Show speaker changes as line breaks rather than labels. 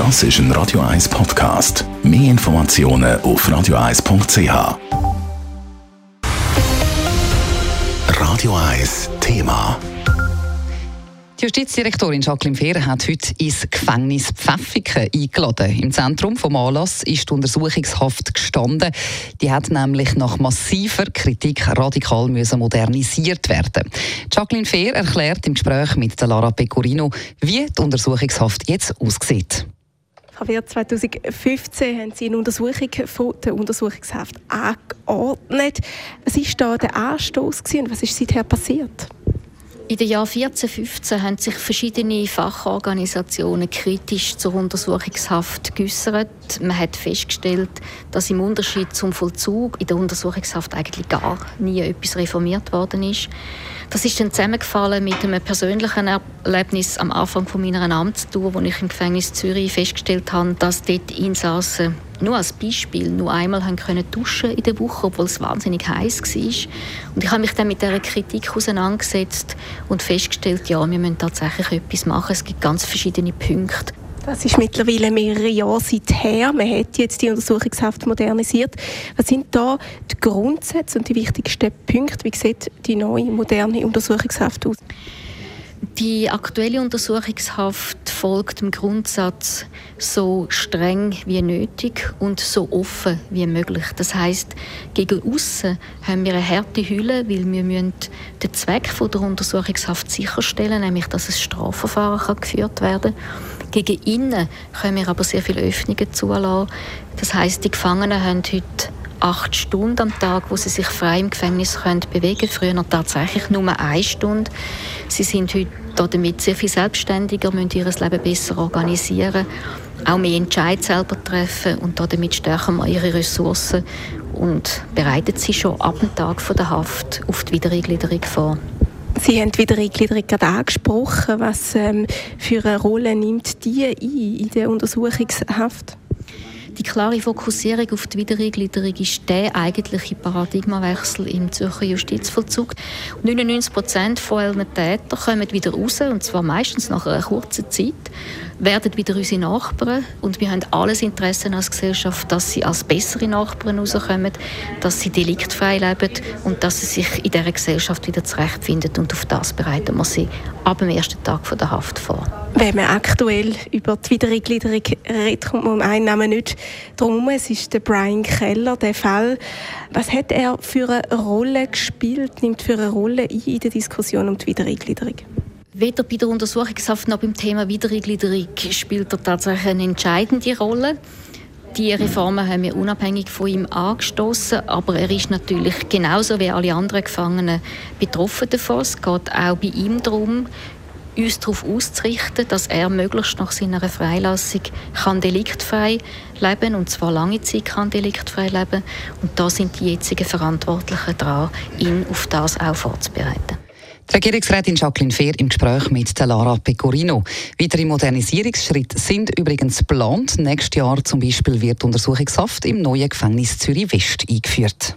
Das ist ein Radio 1 Podcast. Mehr Informationen auf radio1.ch. Radio 1 Thema.
Die Justizdirektorin Jacqueline Fehr hat heute ins Gefängnis Pfäffiken eingeladen. Im Zentrum vom Anlass ist die Untersuchungshaft gestanden. Die hat nämlich nach massiver Kritik radikal modernisiert werden. Jacqueline Fehr erklärt im Gespräch mit Lara Pecorino, wie die Untersuchungshaft jetzt aussieht.
Javier, 2015 haben Sie eine Untersuchung von der Untersuchungshaft angeordnet. Was war da der Anstoß und was ist seither passiert?
In den Jahren 14, 15 haben sich verschiedene Fachorganisationen kritisch zur Untersuchungshaft geäußert. Man hat festgestellt, dass im Unterschied zum Vollzug in der Untersuchungshaft eigentlich gar nie etwas reformiert worden ist. Das ist dann zusammengefallen mit einem persönlichen Erlebnis am Anfang meiner Amtstour, wo ich im Gefängnis Zürich festgestellt habe, dass dort Insassen nur als Beispiel nur einmal haben können duschen in der Woche, obwohl es wahnsinnig heiß war. Und ich habe mich dann mit dieser Kritik auseinandergesetzt und festgestellt, ja, wir müssen tatsächlich etwas machen. Es gibt ganz verschiedene Punkte.
Das ist mittlerweile mehrere Jahre seither. Man hat jetzt die Untersuchungshaft modernisiert. Was sind da die Grundsätze und die wichtigsten Punkte? Wie sieht die neue, moderne Untersuchungshaft aus?
Die aktuelle Untersuchungshaft folgt dem Grundsatz so streng wie nötig und so offen wie möglich. Das heißt, gegen außen haben wir eine harte Hülle, weil wir müssen den Zweck der Untersuchungshaft sicherstellen, nämlich dass ein Strafverfahren kann geführt werden. Gegen innen können wir aber sehr viele Öffnungen zulassen. Das heißt, die Gefangenen haben heute acht Stunden am Tag, wo sie sich frei im Gefängnis können bewegen können. Früher tatsächlich nur eine Stunde. Sie sind heute damit sehr viel selbstständiger, müssen ihr Leben besser organisieren, auch mehr Entscheid selber treffen und damit stärken wir ihre Ressourcen und bereiten sie schon ab dem Tag der Haft auf die Wiedereingliederung vor.
Sie haben die Wiedereingliederung gerade angesprochen. Was ähm, für eine Rolle nimmt die ein in der Untersuchungshaft?
Die klare Fokussierung auf die Wiedereingliederung ist der eigentliche Paradigmawechsel im Zürcher Justizvollzug. 99 Prozent von Tätern kommen wieder raus, und zwar meistens nach einer kurzen Zeit werden wieder unsere Nachbarn und wir haben alles Interesse als Gesellschaft, dass sie als bessere Nachbarn rauskommen, dass sie deliktfrei leben und dass sie sich in dieser Gesellschaft wieder zurechtfinden und auf das bereiten wir sie ab dem ersten Tag der Haft vor.
Wenn man aktuell über die Wiedereingliederung redet, kommt man um einen Namen nicht drum Es ist der Brian Keller, der Fall. Was hat er für eine Rolle gespielt, nimmt für eine Rolle ein in der Diskussion um die Wiedereingliederung?
Weder bei der Untersuchungshaft noch beim Thema Wiedereingliederung spielt er tatsächlich eine entscheidende Rolle. Die Reformen haben wir unabhängig von ihm angestoßen, aber er ist natürlich genauso wie alle anderen Gefangenen betroffen davon. Es geht auch bei ihm darum, uns darauf auszurichten, dass er möglichst nach seiner Freilassung kann deliktfrei leben und zwar lange Zeit kann deliktfrei leben und da sind die jetzigen Verantwortlichen dran, ihn auf das auch vorzubereiten.
Die Regierungsrätin Jacqueline Fehr im Gespräch mit Lara Pecorino. Weitere Modernisierungsschritte sind übrigens geplant. Nächstes Jahr zum Beispiel wird Untersuchungshaft im neuen Gefängnis Zürich West eingeführt.